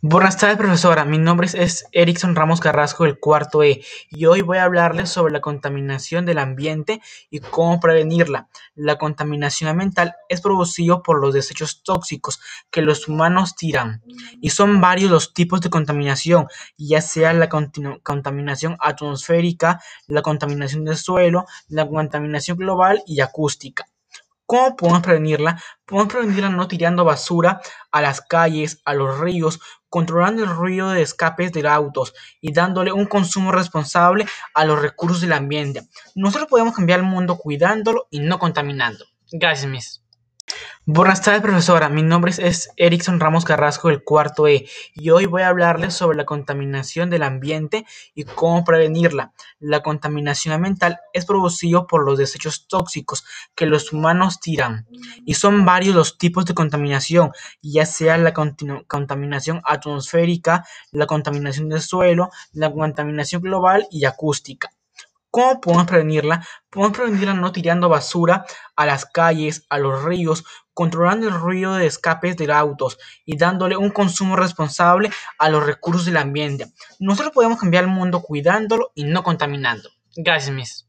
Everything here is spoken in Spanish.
Buenas tardes, profesora. Mi nombre es Erickson Ramos Carrasco, del cuarto E, y hoy voy a hablarles sobre la contaminación del ambiente y cómo prevenirla. La contaminación ambiental es producida por los desechos tóxicos que los humanos tiran, y son varios los tipos de contaminación, ya sea la contaminación atmosférica, la contaminación del suelo, la contaminación global y acústica. ¿Cómo podemos prevenirla? Podemos prevenirla no tirando basura a las calles, a los ríos, controlando el ruido de escapes de autos y dándole un consumo responsable a los recursos del ambiente. Nosotros podemos cambiar el mundo cuidándolo y no contaminando. Gracias, Miss. Buenas tardes, profesora. Mi nombre es Erickson Ramos Carrasco, del cuarto E, y hoy voy a hablarles sobre la contaminación del ambiente y cómo prevenirla. La contaminación ambiental es producida por los desechos tóxicos que los humanos tiran, y son varios los tipos de contaminación, ya sea la contaminación atmosférica, la contaminación del suelo, la contaminación global y acústica. ¿Cómo podemos prevenirla? Podemos prevenirla no tirando basura a las calles, a los ríos, controlando el ruido de escapes de autos y dándole un consumo responsable a los recursos del ambiente. Nosotros podemos cambiar el mundo cuidándolo y no contaminando. Gracias, Miss.